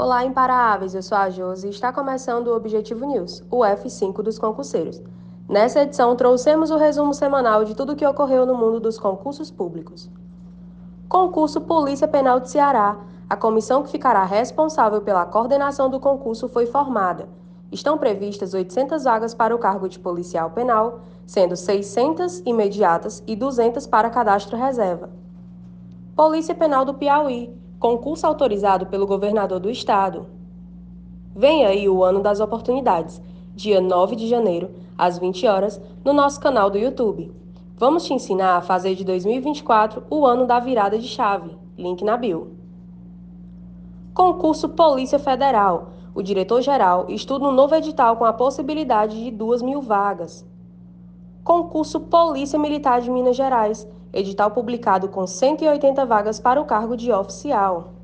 Olá, imparáveis! Eu sou a Josi e está começando o Objetivo News, o F5 dos concurseiros. Nessa edição, trouxemos o resumo semanal de tudo o que ocorreu no mundo dos concursos públicos. Concurso Polícia Penal de Ceará. A comissão que ficará responsável pela coordenação do concurso foi formada. Estão previstas 800 vagas para o cargo de policial penal, sendo 600 imediatas e 200 para cadastro reserva. Polícia Penal do Piauí concurso autorizado pelo governador do estado. Vem aí o ano das oportunidades, dia 9 de janeiro, às 20 horas, no nosso canal do YouTube. Vamos te ensinar a fazer de 2024 o ano da virada de chave. Link na bio. Concurso Polícia Federal. O diretor-geral estuda um novo edital com a possibilidade de 2 mil vagas. Concurso Polícia Militar de Minas Gerais edital publicado com 180 vagas para o cargo de oficial.